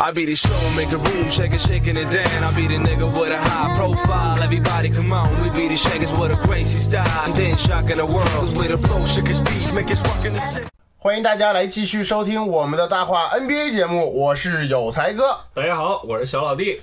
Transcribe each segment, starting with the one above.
I be the show, make a room, shake it, shaking it down. I be the nigga with a high profile. Everybody come on, we be the shakers with a crazy style. And then shocking the world, cause we the flow, shake it, speed, make it rockin' the city. 欢迎大家来继续收听我们的大话 NBA 节目，我是有才哥。大家好，我是小老弟。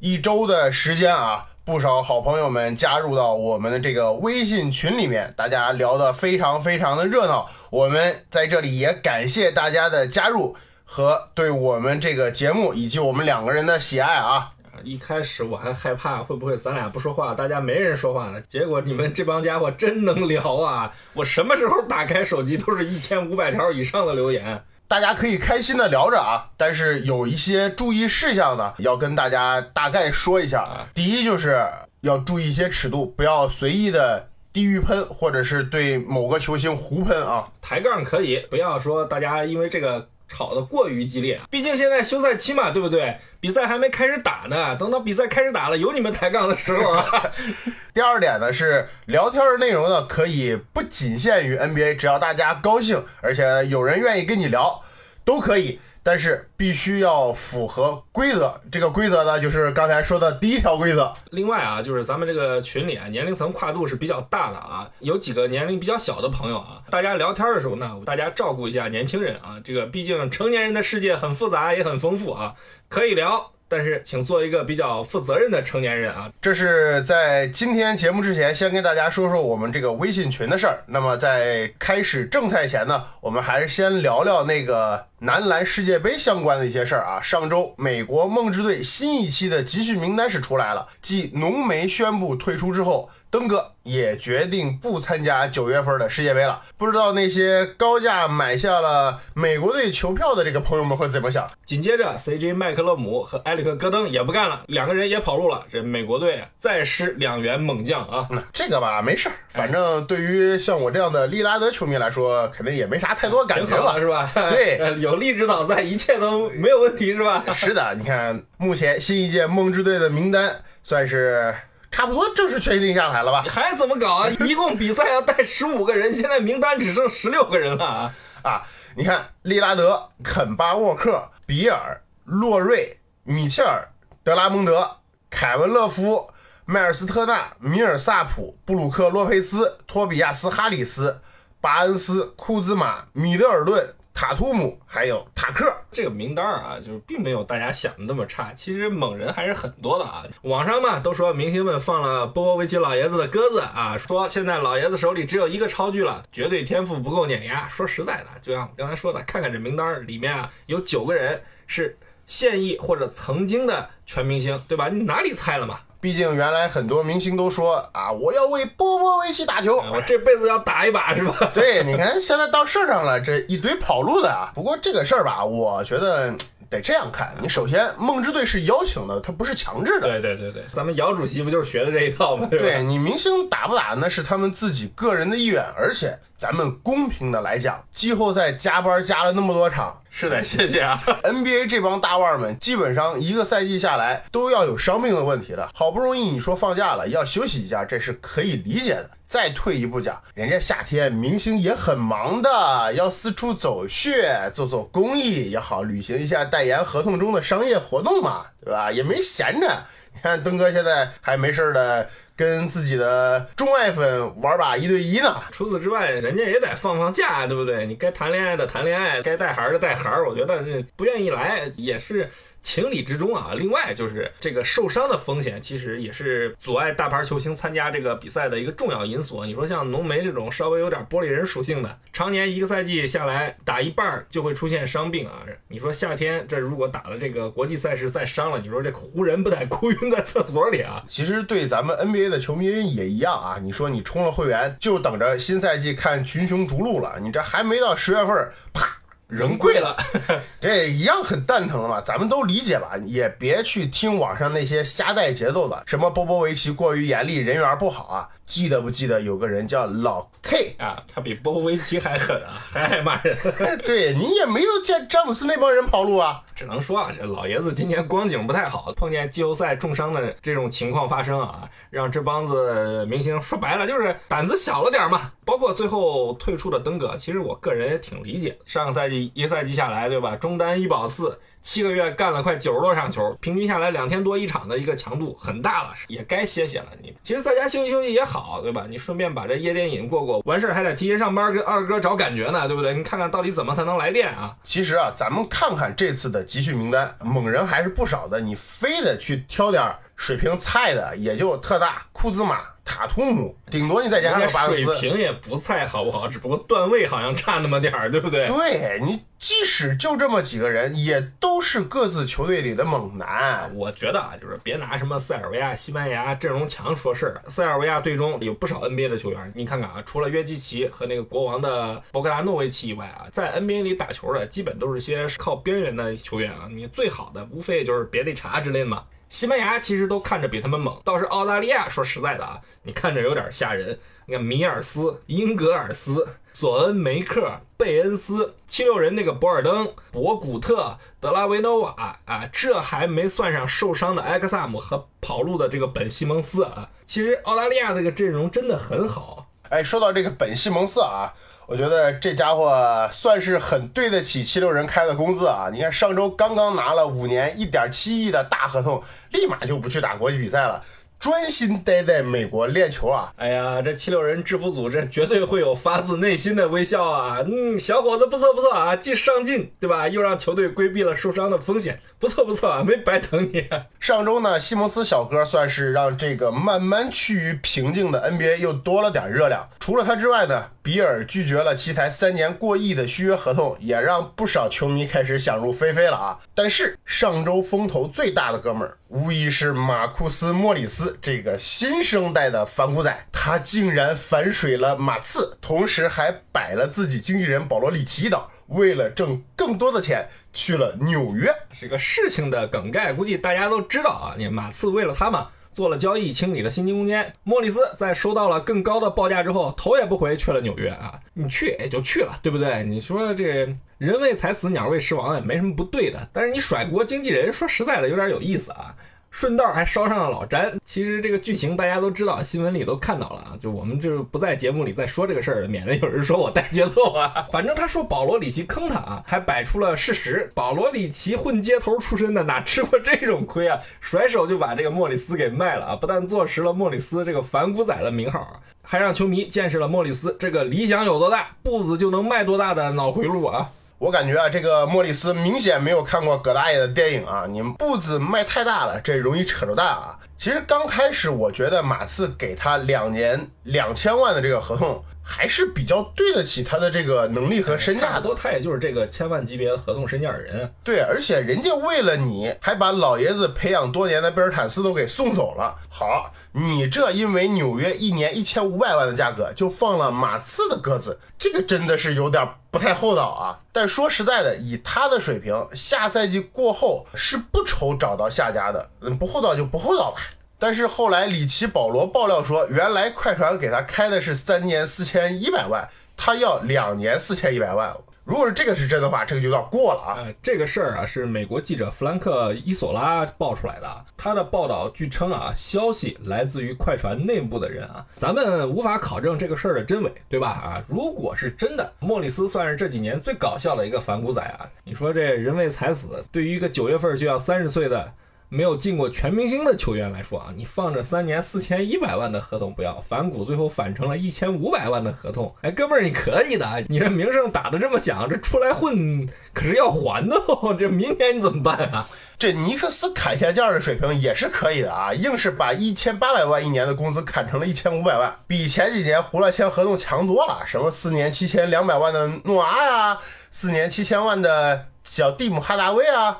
一周的时间啊，不少好朋友们加入到我们的这个微信群里面，大家聊得非常非常的热闹。我们在这里也感谢大家的加入和对我们这个节目以及我们两个人的喜爱啊。一开始我还害怕会不会咱俩不说话，大家没人说话呢。结果你们这帮家伙真能聊啊！我什么时候打开手机都是一千五百条以上的留言。大家可以开心的聊着啊，但是有一些注意事项呢，要跟大家大概说一下。第一就是要注意一些尺度，不要随意的地域喷，或者是对某个球星胡喷啊。抬杠可以，不要说大家因为这个吵得过于激烈。毕竟现在休赛期嘛，对不对？比赛还没开始打呢，等到比赛开始打了，有你们抬杠的时候啊。第二点呢是聊天的内容呢，可以不仅限于 NBA，只要大家高兴，而且有人愿意跟你聊，都可以。但是必须要符合规则，这个规则呢，就是刚才说的第一条规则。另外啊，就是咱们这个群里啊，年龄层跨度是比较大的啊，有几个年龄比较小的朋友啊，大家聊天的时候呢，大家照顾一下年轻人啊。这个毕竟成年人的世界很复杂也很丰富啊，可以聊，但是请做一个比较负责任的成年人啊。这是在今天节目之前，先跟大家说说我们这个微信群的事儿。那么在开始正赛前呢，我们还是先聊聊那个男篮世界杯相关的一些事儿啊。上周美国梦之队新一期的集训名单是出来了，继浓眉宣布退出之后，登哥也决定不参加九月份的世界杯了。不知道那些高价买下了美国队球票的这个朋友们会怎么想？紧接着，CJ 麦克勒姆和埃里克戈登也不干了，两个人也跑路了。这美国队再失两员猛将啊！嗯，这个吧没事儿，反正对于像我这样的利拉德球迷来说，肯定也没啥太多感觉了，是吧？对，有利指导在，一切都没有问题，是吧？是的，你看目前新一届梦之队的名单算是差不多正式确定下来了吧？还怎么搞啊？一共比赛要带十五个人，现在名单只剩十六个人了啊！啊，你看利拉德、肯巴沃克、比尔、洛瑞、米切尔、德拉蒙德、凯文勒夫、迈尔斯特纳、米尔萨普、布鲁克洛佩斯、托比亚斯哈里斯、巴恩斯、库兹马、米德尔顿。塔图姆还有塔克，这个名单啊，就是并没有大家想的那么差。其实猛人还是很多的啊。网上嘛都说明星们放了波波维奇老爷子的鸽子啊，说现在老爷子手里只有一个超巨了，绝对天赋不够碾压。说实在的，就像我刚才说的，看看这名单里面啊，有九个人是现役或者曾经的全明星，对吧？你哪里猜了嘛？毕竟原来很多明星都说啊，我要为波波维奇打球，我这辈子要打一把，是吧？对，你看现在到事儿上了，这一堆跑路的啊。不过这个事儿吧，我觉得得这样看。你首先，梦之队是邀请的，他不是强制的。对对对对，咱们姚主席不就是学的这一套吗？对对你明星打不打那是他们自己个人的意愿，而且咱们公平的来讲，季后赛加班加了那么多场。是的，谢谢啊。NBA 这帮大腕们基本上一个赛季下来都要有伤病的问题了，好不容易你说放假了要休息一下，这是可以理解的。再退一步讲，人家夏天明星也很忙的，要四处走穴，做做公益也好，履行一下代言合同中的商业活动嘛，对吧？也没闲着。你看登哥现在还没事的。跟自己的钟爱粉玩把一对一呢。除此之外，人家也得放放假，对不对？你该谈恋爱的谈恋爱，该带孩的带孩。我觉得这不愿意来也是情理之中啊。另外就是这个受伤的风险，其实也是阻碍大牌球星参加这个比赛的一个重要因素。你说像浓眉这种稍微有点玻璃人属性的，常年一个赛季下来打一半就会出现伤病啊。你说夏天这如果打了这个国际赛事再伤了，你说这湖人不得哭晕在厕所里啊？其实对咱们 NBA 的球迷也一样啊。你说你充了会员，就等着新赛季看群雄逐鹿了。你这还没到十月份，啪人贵了，这一样很蛋疼的嘛，咱们都理解吧，也别去听网上那些瞎带节奏的，什么波波维奇过于严厉，人缘不好啊。记得不记得有个人叫老 K 啊？他比波波维奇还狠啊，还爱骂人。对你也没有见詹姆斯那帮人跑路啊。只能说啊，这老爷子今年光景不太好，碰见季后赛重伤的这种情况发生啊，让这帮子明星说白了就是胆子小了点嘛。包括最后退出的登哥，其实我个人也挺理解。上个赛季一个赛季下来，对吧？中单一保四。七个月干了快九十多场球，平均下来两天多一场的一个强度很大了，也该歇歇了。你其实在家休息休息也好，对吧？你顺便把这夜店瘾过过，完事儿还得提前上班跟二哥找感觉呢，对不对？你看看到底怎么才能来电啊？其实啊，咱们看看这次的集训名单，猛人还是不少的。你非得去挑点水平菜的，也就特大、库兹马。塔图姆，顶多你再加上个巴恩斯，水平也不菜，好不好？只不过段位好像差那么点儿，对不对？对你，即使就这么几个人，也都是各自球队里的猛男。我觉得啊，就是别拿什么塞尔维亚、西班牙阵容强说事儿。塞尔维亚队中有不少 NBA 的球员，你看看啊，除了约基奇和那个国王的博格达诺维奇以外啊，在 NBA 里打球的基本都是些靠边缘的球员啊。你最好的无非也就是别利查之类的嘛。西班牙其实都看着比他们猛，倒是澳大利亚，说实在的啊，你看着有点吓人。你看米尔斯、英格尔斯、索恩梅克、贝恩斯、七六人那个博尔登、博古特、德拉维诺瓦啊，这还没算上受伤的埃克萨姆和跑路的这个本西蒙斯啊。其实澳大利亚这个阵容真的很好。哎，说到这个本西蒙斯啊。我觉得这家伙算是很对得起七六人开的工资啊！你看上周刚刚拿了五年一点七亿的大合同，立马就不去打国际比赛了。专心待在美国练球啊！哎呀，这七六人制服组这绝对会有发自内心的微笑啊！嗯，小伙子不错不错啊，既上进对吧？又让球队规避了受伤的风险，不错不错啊，没白等你。上周呢，西蒙斯小哥算是让这个慢慢趋于平静的 NBA 又多了点热量。除了他之外呢，比尔拒绝了奇才三年过亿的续约合同，也让不少球迷开始想入非非了啊！但是上周风头最大的哥们儿。无疑是马库斯·莫里斯这个新生代的反骨仔，他竟然反水了马刺，同时还摆了自己经纪人保罗·里奇一道，为了挣更多的钱去了纽约。这个事情的梗概估计大家都知道啊，你马刺为了他嘛做了交易，清理了薪金空间。莫里斯在收到了更高的报价之后，头也不回去了纽约啊，你去也就去了，对不对？你说这。人为财死，鸟为食亡也没什么不对的，但是你甩锅经纪人，说实在的有点有意思啊。顺道还捎上了老詹。其实这个剧情大家都知道，新闻里都看到了啊。就我们就不在节目里再说这个事儿了，免得有人说我带节奏啊。反正他说保罗里奇坑他啊，还摆出了事实。保罗里奇混街头出身的，哪吃过这种亏啊？甩手就把这个莫里斯给卖了啊！不但坐实了莫里斯这个反骨仔的名号，还让球迷见识了莫里斯这个理想有多大，步子就能迈多大的脑回路啊！我感觉啊，这个莫里斯明显没有看过葛大爷的电影啊！你们步子迈太大了，这容易扯着蛋啊！其实刚开始我觉得马刺给他两年两千万的这个合同。还是比较对得起他的这个能力和身价，多他也就是这个千万级别的合同身价的人。对，而且人家为了你，还把老爷子培养多年的贝尔坦斯都给送走了。好，你这因为纽约一年一千五百万的价格就放了马刺的鸽子，这个真的是有点不太厚道啊。但说实在的，以他的水平，下赛季过后是不愁找到下家的。嗯，不厚道就不厚道吧。但是后来里奇保罗爆料说，原来快船给他开的是三年四千一百万，他要两年四千一百万。如果是这个是真的话，这个就有点过了啊。这个事儿啊，是美国记者弗兰克伊索拉爆出来的。他的报道据称啊，消息来自于快船内部的人啊，咱们无法考证这个事儿的真伪，对吧？啊，如果是真的，莫里斯算是这几年最搞笑的一个反骨仔啊。你说这人为财死，对于一个九月份就要三十岁的。没有进过全明星的球员来说啊，你放着三年四千一百万的合同不要反骨，最后反成了一千五百万的合同。哎，哥们儿，你可以的，你这名声打得这么响，这出来混可是要还的哦。这明年你怎么办啊？这尼克斯砍下价的水平也是可以的啊，硬是把一千八百万一年的工资砍成了一千五百万，比前几年胡乱签合同强多了。什么四年七千两百万的诺阿呀，四年七千万的小蒂姆哈达威啊。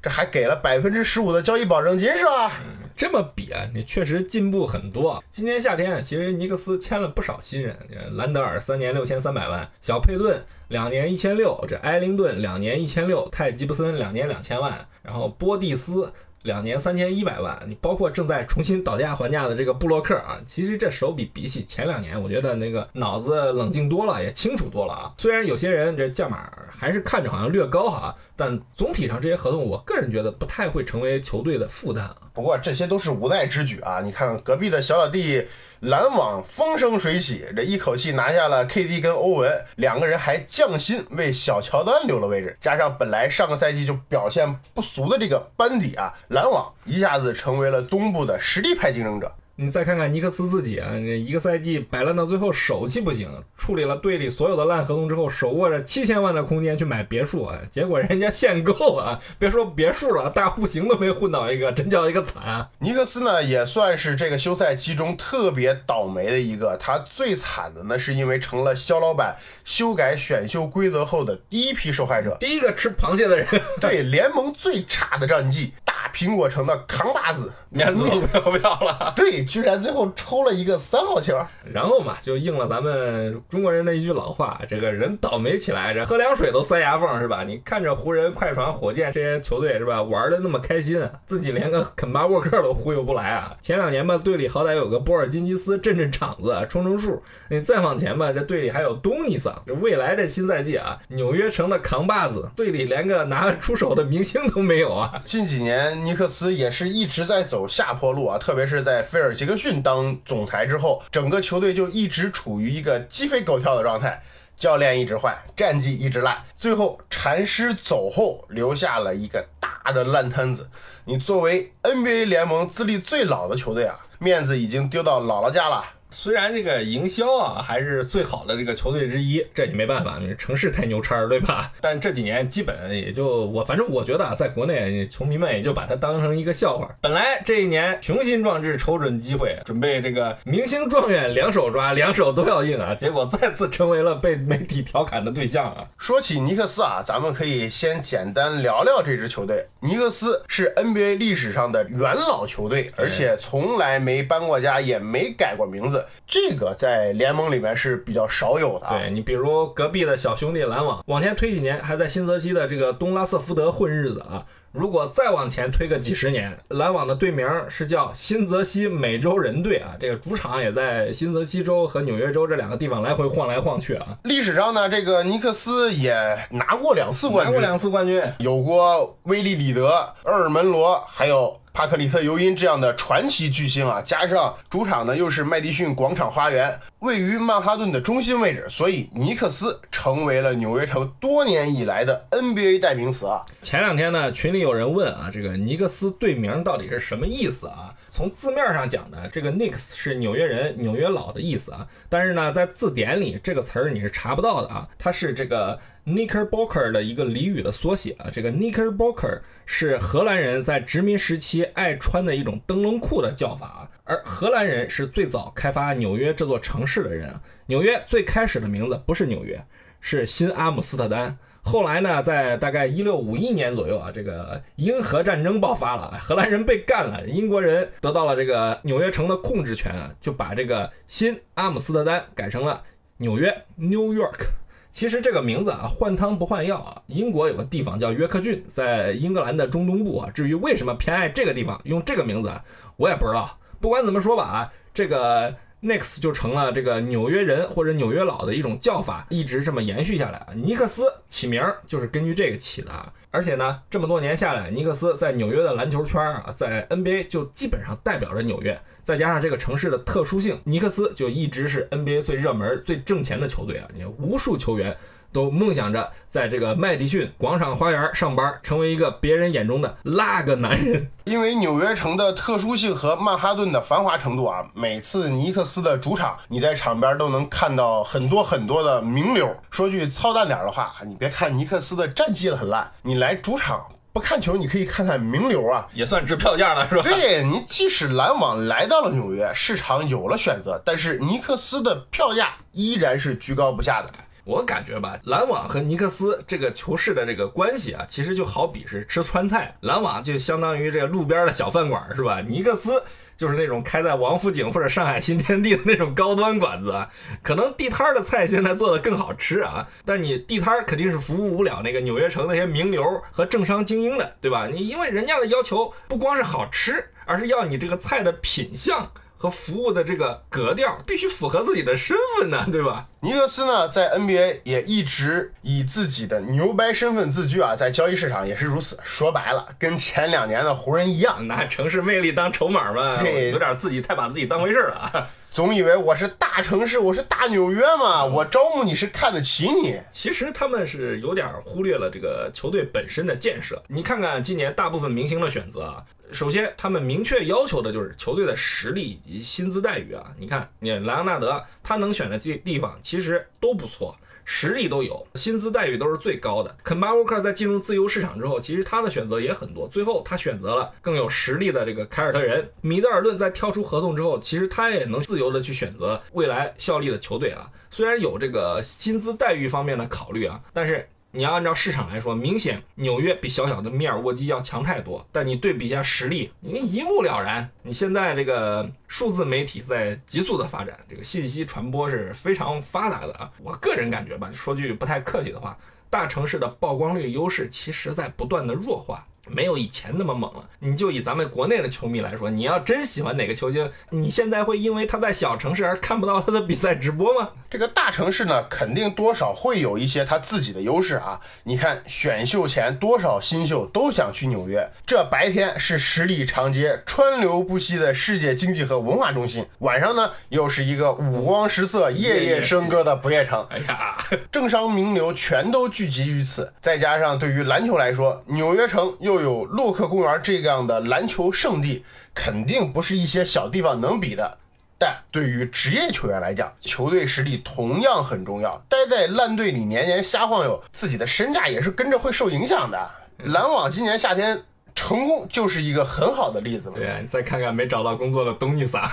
这还给了百分之十五的交易保证金是吧？这么比啊，你确实进步很多。今年夏天，其实尼克斯签了不少新人，兰德尔三年六千三百万，小佩顿两年一千六，这埃灵顿两年一千六，泰吉布森两年两千万，然后波蒂斯。两年三千一百万，你包括正在重新讨价还价的这个布洛克啊，其实这手笔比起前两年，我觉得那个脑子冷静多了，也清楚多了啊。虽然有些人这价码还是看着好像略高哈，但总体上这些合同，我个人觉得不太会成为球队的负担啊。不过这些都是无奈之举啊！你看隔壁的小老弟篮网风生水起，这一口气拿下了 KD 跟欧文，两个人还降薪为小乔丹留了位置，加上本来上个赛季就表现不俗的这个班底啊，篮网一下子成为了东部的实力派竞争者。你再看看尼克斯自己啊，这一个赛季摆烂到最后手气不行，处理了队里所有的烂合同之后，手握着七千万的空间去买别墅啊，结果人家限购啊，别说别墅了，大户型都没混到一个，真叫一个惨啊！尼克斯呢也算是这个休赛期中特别倒霉的一个，他最惨的呢是因为成了肖老板修改选秀规则后的第一批受害者，第一个吃螃蟹的人，对联盟最差的战绩，大苹果城的扛把子，面子都不要不要了，对。居然最后抽了一个三号球，然后嘛，就应了咱们中国人的一句老话：这个人倒霉起来，这喝凉水都塞牙缝，是吧？你看着湖人、快船、火箭这些球队，是吧？玩的那么开心，自己连个肯巴沃克都忽悠不来啊！前两年吧，队里好歹有个波尔津吉斯镇镇场子、冲冲数。你再往前吧，这队里还有东尼桑。这未来这新赛季啊，纽约城的扛把子，队里连个拿得出手的明星都没有啊！近几年尼克斯也是一直在走下坡路啊，特别是在菲尔。杰克逊当总裁之后，整个球队就一直处于一个鸡飞狗跳的状态，教练一直换，战绩一直烂，最后禅师走后留下了一个大的烂摊子。你作为 NBA 联盟资历最老的球队啊，面子已经丢到姥姥家了。虽然这个营销啊还是最好的这个球队之一，这也没办法，城市太牛叉，对吧？但这几年基本也就我，反正我觉得啊，在国内球迷们也就把它当成一个笑话。本来这一年雄心壮志，瞅准机会，准备这个明星状元两手抓，两手都要硬啊，结果再次成为了被媒体调侃的对象啊。说起尼克斯啊，咱们可以先简单聊聊这支球队。尼克斯是 NBA 历史上的元老球队，而且从来没搬过家，也没改过名字。这个在联盟里面是比较少有的。对你，比如隔壁的小兄弟篮网，往前推几年还在新泽西的这个东拉瑟福德混日子啊。如果再往前推个几十年，篮网的队名是叫新泽西美洲人队啊。这个主场也在新泽西州和纽约州这两个地方来回晃来晃去啊。历史上呢，这个尼克斯也拿过两次冠军，拿过两次冠军，有过威利里德、厄尔门罗，还有。帕克里特尤因这样的传奇巨星啊，加上主场呢又是麦迪逊广场花园，位于曼哈顿的中心位置，所以尼克斯成为了纽约城多年以来的 NBA 代名词啊。前两天呢，群里有人问啊，这个尼克斯队名到底是什么意思啊？从字面上讲呢，这个 Knicks 是纽约人、纽约佬的意思啊，但是呢，在字典里这个词儿你是查不到的啊，它是这个。Knickerbocker 的一个俚语的缩写啊，这个 Knickerbocker 是荷兰人在殖民时期爱穿的一种灯笼裤的叫法啊。而荷兰人是最早开发纽约这座城市的人。纽约最开始的名字不是纽约，是新阿姆斯特丹。后来呢，在大概一六五一年左右啊，这个英荷战争爆发了，荷兰人被干了，英国人得到了这个纽约城的控制权啊，就把这个新阿姆斯特丹改成了纽约 New York。其实这个名字啊，换汤不换药啊。英国有个地方叫约克郡，在英格兰的中东部啊。至于为什么偏爱这个地方，用这个名字啊，我也不知道。不管怎么说吧啊，这个 Knicks 就成了这个纽约人或者纽约佬的一种叫法，一直这么延续下来啊。尼克斯起名就是根据这个起的啊。而且呢，这么多年下来，尼克斯在纽约的篮球圈啊，在 NBA 就基本上代表着纽约。再加上这个城市的特殊性，尼克斯就一直是 NBA 最热门、最挣钱的球队啊！你看无数球员都梦想着在这个麦迪逊广场花园上班，成为一个别人眼中的那个男人。因为纽约城的特殊性和曼哈顿的繁华程度啊，每次尼克斯的主场，你在场边都能看到很多很多的名流。说句操蛋点的话，你别看尼克斯的战绩很烂，你来主场。不看球，你可以看看名流啊，也算值票价了，是吧？对你，即使篮网来到了纽约，市场有了选择，但是尼克斯的票价依然是居高不下的。我感觉吧，篮网和尼克斯这个球市的这个关系啊，其实就好比是吃川菜，篮网就相当于这个路边的小饭馆是吧？尼克斯就是那种开在王府井或者上海新天地的那种高端馆子，可能地摊的菜现在做的更好吃啊，但你地摊肯定是服务不了那个纽约城那些名流和政商精英的，对吧？你因为人家的要求不光是好吃，而是要你这个菜的品相。和服务的这个格调必须符合自己的身份呢，对吧？尼克斯呢，在 NBA 也一直以自己的牛掰身份自居啊，在交易市场也是如此。说白了，跟前两年的湖人一样，拿城市魅力当筹码嘛，对，有点自己太把自己当回事了。总以为我是大城市，我是大纽约嘛，我招募你是看得起你。其实他们是有点忽略了这个球队本身的建设。你看看今年大部分明星的选择啊。首先，他们明确要求的就是球队的实力以及薪资待遇啊！你看，你莱昂纳德他能选的地地方其实都不错，实力都有，薪资待遇都是最高的。肯巴沃克在进入自由市场之后，其实他的选择也很多，最后他选择了更有实力的这个凯尔特人。米德尔顿在跳出合同之后，其实他也能自由的去选择未来效力的球队啊。虽然有这个薪资待遇方面的考虑啊，但是。你要按照市场来说，明显纽约比小小的密尔沃基要强太多。但你对比一下实力，你一目了然。你现在这个数字媒体在急速的发展，这个信息传播是非常发达的啊。我个人感觉吧，说句不太客气的话，大城市的曝光率优势其实在不断的弱化。没有以前那么猛了。你就以咱们国内的球迷来说，你要真喜欢哪个球星，你现在会因为他在小城市而看不到他的比赛直播吗？这个大城市呢，肯定多少会有一些他自己的优势啊。你看选秀前多少新秀都想去纽约，这白天是十里长街川流不息的世界经济和文化中心，晚上呢又是一个五光十色、夜夜笙歌的不夜城。哎呀，政商名流全都聚集于此，再加上对于篮球来说，纽约城又有洛克公园这样的篮球圣地，肯定不是一些小地方能比的。但对于职业球员来讲，球队实力同样很重要。待在烂队里年年瞎晃悠，自己的身价也是跟着会受影响的。篮网今年夏天成功就是一个很好的例子了。对啊，你再看看没找到工作的东尼萨，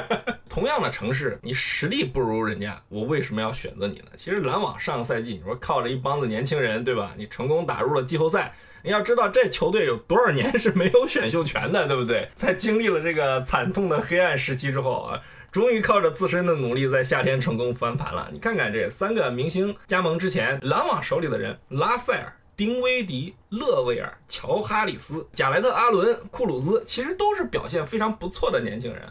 同样的城市，你实力不如人家，我为什么要选择你呢？其实篮网上个赛季，你说靠着一帮子年轻人，对吧？你成功打入了季后赛。你要知道，这球队有多少年是没有选秀权的，对不对？在经历了这个惨痛的黑暗时期之后啊，终于靠着自身的努力，在夏天成功翻盘了。你看看这三个明星加盟之前，篮网手里的人：拉塞尔、丁威迪、勒维尔、乔哈里斯、贾莱特·阿伦、库鲁兹，其实都是表现非常不错的年轻人。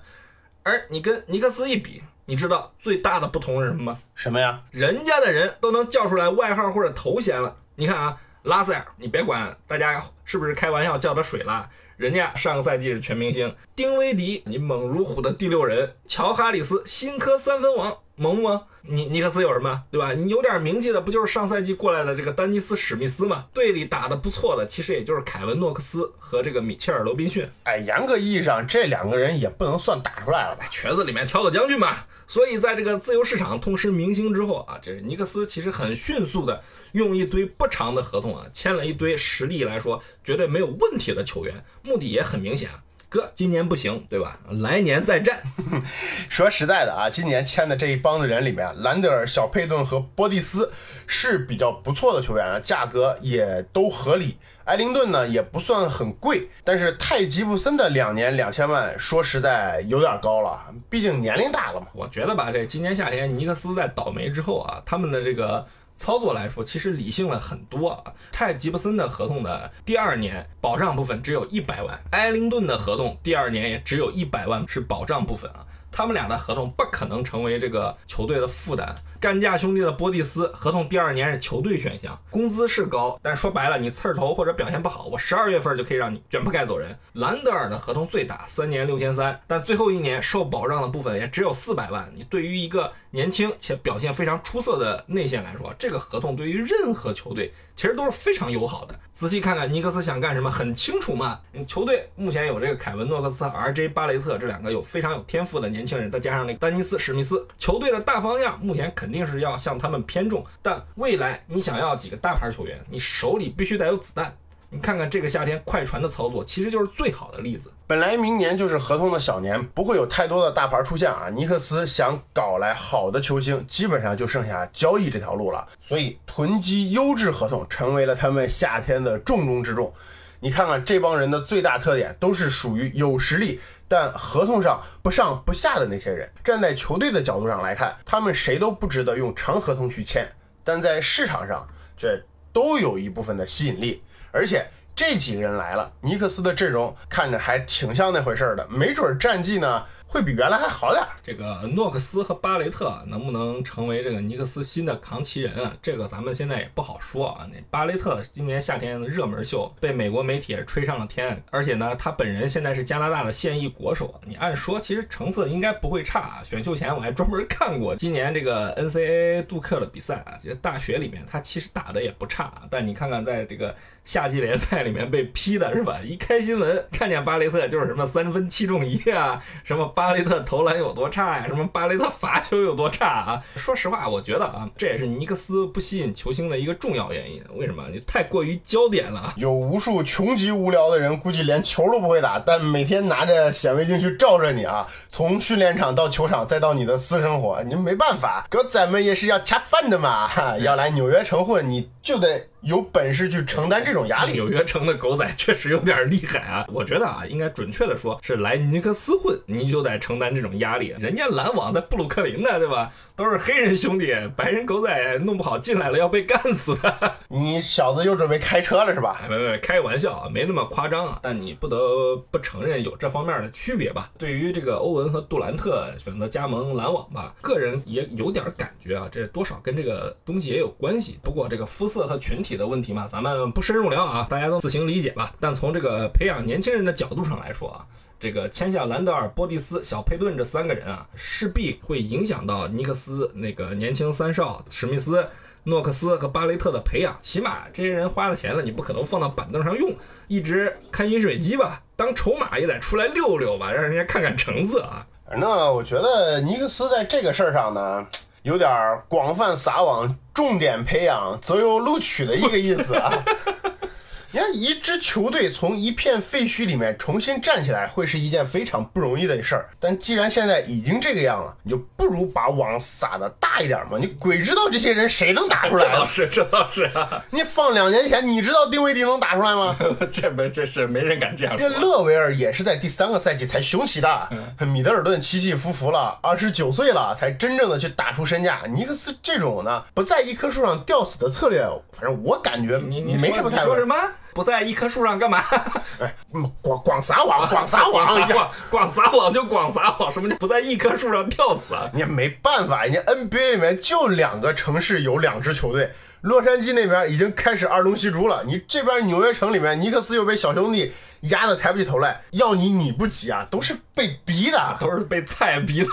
而你跟尼克斯一比，你知道最大的不同是什么吗？什么呀？人家的人都能叫出来外号或者头衔了。你看啊。拉塞尔，你别管大家是不是开玩笑叫他水拉，人家上个赛季是全明星。丁威迪，你猛如虎的第六人。乔哈里斯，新科三分王，萌吗？尼尼克斯有什么，对吧？你有点名气的，不就是上赛季过来的这个丹尼斯史密斯吗？队里打的不错的，其实也就是凯文诺克斯和这个米切尔罗宾逊。哎，严格意义上，这两个人也不能算打出来了吧？瘸子里面挑个将军嘛。所以在这个自由市场痛失明星之后啊，这是尼克斯其实很迅速的。用一堆不长的合同啊，签了一堆实力来说绝对没有问题的球员，目的也很明显啊，哥，今年不行，对吧？来年再战。说实在的啊，今年签的这一帮子人里面，兰德尔、小佩顿和波蒂斯是比较不错的球员啊，价格也都合理。埃灵顿呢也不算很贵，但是泰吉布森的两年两千万，说实在有点高了，毕竟年龄大了嘛。我觉得吧，这今年夏天尼克斯在倒霉之后啊，他们的这个。操作来说，其实理性了很多啊。泰吉布森的合同的第二年保障部分只有一百万，埃灵顿的合同第二年也只有一百万是保障部分啊。他们俩的合同不可能成为这个球队的负担。干架兄弟的波蒂斯合同第二年是球队选项，工资是高，但说白了，你刺儿头或者表现不好，我十二月份就可以让你卷铺盖走人。兰德尔的合同最大，三年六千三，但最后一年受保障的部分也只有四百万。你对于一个年轻且表现非常出色的内线来说，这个合同对于任何球队其实都是非常友好的。仔细看看尼克斯想干什么，很清楚嘛。球队目前有这个凯文诺克斯、R.J. 巴雷特这两个有非常有天赋的年轻人，再加上那个丹尼斯史密斯，球队的大方向目前肯肯定是要向他们偏重。但未来你想要几个大牌球员，你手里必须得有子弹。你看看这个夏天快船的操作，其实就是最好的例子。本来明年就是合同的小年，不会有太多的大牌出现啊。尼克斯想搞来好的球星，基本上就剩下交易这条路了。所以囤积优质合同成为了他们夏天的重中之重。你看看这帮人的最大特点，都是属于有实力但合同上不上不下的那些人。站在球队的角度上来看，他们谁都不值得用长合同去签，但在市场上却都有一部分的吸引力，而且。这几个人来了，尼克斯的阵容看着还挺像那回事儿的，没准儿战绩呢。会比原来还好点儿。这个诺克斯和巴雷特能不能成为这个尼克斯新的扛旗人啊？这个咱们现在也不好说啊。那巴雷特今年夏天的热门秀被美国媒体吹上了天，而且呢，他本人现在是加拿大的现役国手。你按说其实成色应该不会差啊。选秀前我还专门看过今年这个 NCAA 杜克的比赛啊，其实大学里面他其实打的也不差啊。但你看看在这个夏季联赛里面被批的是吧？一开新闻看见巴雷特就是什么三分七中一啊，什么。巴雷特投篮有多差呀？什么巴雷特罚球有多差啊？说实话，我觉得啊，这也是尼克斯不吸引球星的一个重要原因。为什么？你太过于焦点了。有无数穷极无聊的人，估计连球都不会打，但每天拿着显微镜去照着你啊，从训练场到球场，再到你的私生活，你没办法。哥咱们也是要恰饭的嘛，要来纽约城混，你就得。有本事去承担这种压力。纽约城的狗仔确实有点厉害啊！我觉得啊，应该准确的说是来尼克斯混，你就得承担这种压力。人家篮网在布鲁克林呢，对吧？都是黑人兄弟，白人狗仔弄不好进来了要被干死的。你小子又准备开车了是吧？没没，开个玩笑啊，没那么夸张啊。但你不得不承认有这方面的区别吧？对于这个欧文和杜兰特选择加盟篮网吧，个人也有点感觉啊，这多少跟这个东西也有关系。不过这个肤色和群体。体的问题嘛，咱们不深入聊啊，大家都自行理解吧。但从这个培养年轻人的角度上来说啊，这个签下兰德尔、波蒂斯、小佩顿这三个人啊，势必会影响到尼克斯那个年轻三少史密斯、诺克斯和巴雷特的培养。起码这些人花了钱了，你不可能放到板凳上用，一直看饮水机吧？当筹码也得出来溜溜吧，让人家看看成色啊。反正我觉得尼克斯在这个事儿上呢。有点广泛撒网，重点培养，择优录取的一个意思啊。你看，一支球队从一片废墟里面重新站起来，会是一件非常不容易的事儿。但既然现在已经这个样了，你就不如把网撒的大一点嘛。你鬼知道这些人谁能打出来？这倒是，这倒是啊。你放两年前，你知道丁威迪能打出来吗？这没，这是没人敢这样说。那勒维尔也是在第三个赛季才雄起的，米德尔顿起起伏伏了，二十九岁了才真正的去打出身价。尼克斯这种呢，不在一棵树上吊死的策略，反正我感觉你你没什么太说什么。不在一棵树上干嘛？哎，广广撒网，广撒网，广广撒网就广撒网。什么叫不在一棵树上吊死啊？你没办法，人家 NBA 里面就两个城市有两支球队。洛杉矶那边已经开始二龙戏珠了，你这边纽约城里面，尼克斯又被小兄弟压得抬不起头来，要你你不急啊，都是被逼的，都是被菜逼的。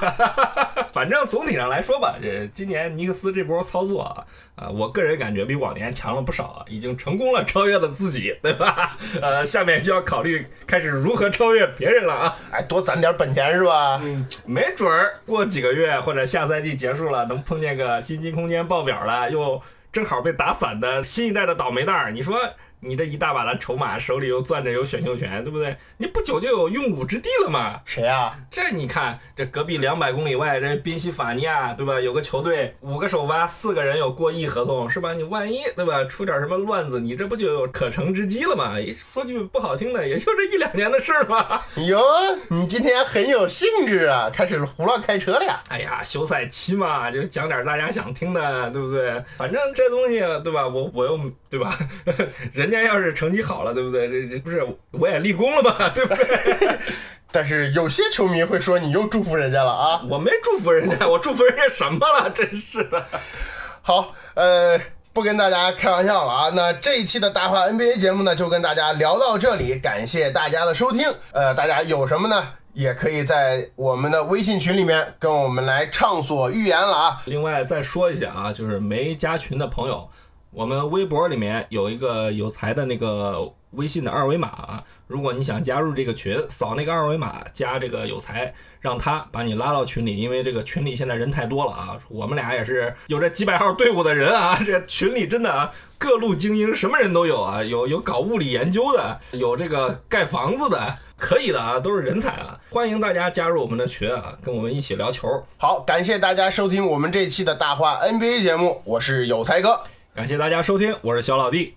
反正总体上来说吧，这今年尼克斯这波操作啊，啊，我个人感觉比往年强了不少啊，已经成功了超越了自己，对吧？呃，下面就要考虑开始如何超越别人了啊，哎，多攒点本钱是吧？嗯，没准儿过几个月或者下赛季结束了，能碰见个薪金空间爆表了，又。正好被打散的新一代的倒霉蛋儿，你说？你这一大把的筹码，手里又攥着有选秀权，对不对？你不久就有用武之地了嘛？谁啊？这你看，这隔壁两百公里外，这宾夕法尼亚，对吧？有个球队，五个首发，四个人有过亿合同，是吧？你万一，对吧？出点什么乱子，你这不就有可乘之机了吗？说句不好听的，也就这一两年的事儿嘛。哟，你今天很有兴致啊，开始胡乱开车了呀？哎呀，休赛期嘛，就讲点大家想听的，对不对？反正这东西，对吧？我我又，对吧？人。人家要是成绩好了，对不对？这这不是我也立功了吧？对不对？但是有些球迷会说你又祝福人家了啊！我没祝福人家，我祝福人家什么了？真是的。好，呃，不跟大家开玩笑了啊。那这一期的大话 NBA 节目呢，就跟大家聊到这里，感谢大家的收听。呃，大家有什么呢？也可以在我们的微信群里面跟我们来畅所欲言了啊。另外再说一下啊，就是没加群的朋友。我们微博里面有一个有才的那个微信的二维码啊。如果你想加入这个群，扫那个二维码加这个有才，让他把你拉到群里，因为这个群里现在人太多了啊。我们俩也是有这几百号队伍的人啊，这群里真的啊，各路精英什么人都有啊，有有搞物理研究的，有这个盖房子的，可以的啊，都是人才啊。欢迎大家加入我们的群啊，跟我们一起聊球。好，感谢大家收听我们这期的大话 NBA 节目，我是有才哥。感谢大家收听，我是小老弟。